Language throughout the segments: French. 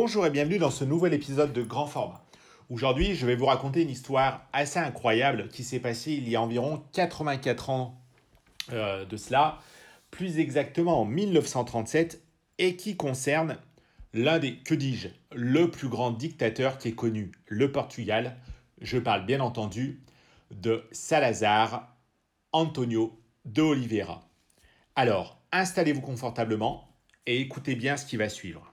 Bonjour et bienvenue dans ce nouvel épisode de Grand Format. Aujourd'hui, je vais vous raconter une histoire assez incroyable qui s'est passée il y a environ 84 ans euh, de cela, plus exactement en 1937, et qui concerne l'un des, que dis-je, le plus grand dictateur qui est connu, le Portugal. Je parle bien entendu de Salazar Antonio de Oliveira. Alors, installez-vous confortablement et écoutez bien ce qui va suivre.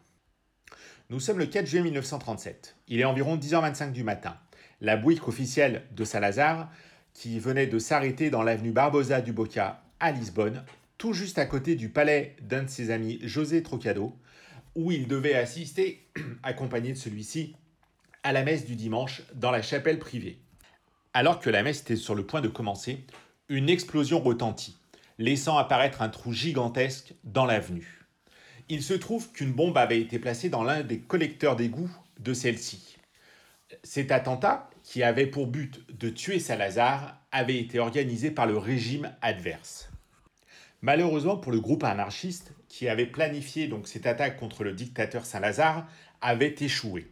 Nous sommes le 4 juillet 1937. Il est environ 10h25 du matin. La bouique officielle de Salazar, qui venait de s'arrêter dans l'avenue Barbosa du Boca à Lisbonne, tout juste à côté du palais d'un de ses amis, José Trocado, où il devait assister, accompagné de celui-ci, à la messe du dimanche dans la chapelle privée. Alors que la messe était sur le point de commencer, une explosion retentit, laissant apparaître un trou gigantesque dans l'avenue. Il se trouve qu'une bombe avait été placée dans l'un des collecteurs d'égouts de celle-ci. Cet attentat, qui avait pour but de tuer Salazar, avait été organisé par le régime adverse. Malheureusement pour le groupe anarchiste qui avait planifié donc cette attaque contre le dictateur Salazar avait échoué.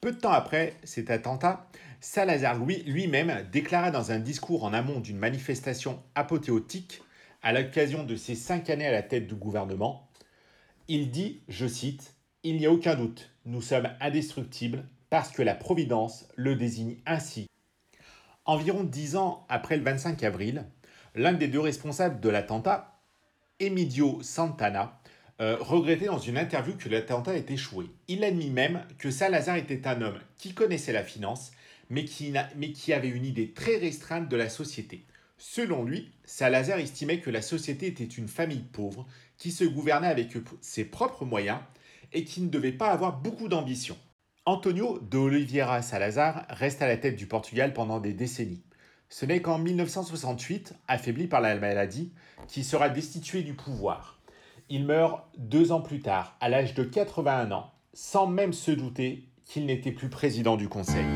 Peu de temps après cet attentat, Salazar lui-même déclara dans un discours en amont d'une manifestation apothéotique à l'occasion de ses cinq années à la tête du gouvernement il dit, je cite, Il n'y a aucun doute, nous sommes indestructibles parce que la Providence le désigne ainsi. Environ dix ans après le 25 avril, l'un des deux responsables de l'attentat, Emidio Santana, euh, regrettait dans une interview que l'attentat ait échoué. Il admit même que Salazar était un homme qui connaissait la finance, mais qui, mais qui avait une idée très restreinte de la société. Selon lui, Salazar estimait que la société était une famille pauvre qui se gouvernait avec ses propres moyens et qui ne devait pas avoir beaucoup d'ambition. Antonio de Oliveira Salazar reste à la tête du Portugal pendant des décennies. Ce n'est qu'en 1968, affaibli par la maladie, qu'il sera destitué du pouvoir. Il meurt deux ans plus tard, à l'âge de 81 ans, sans même se douter qu'il n'était plus président du Conseil.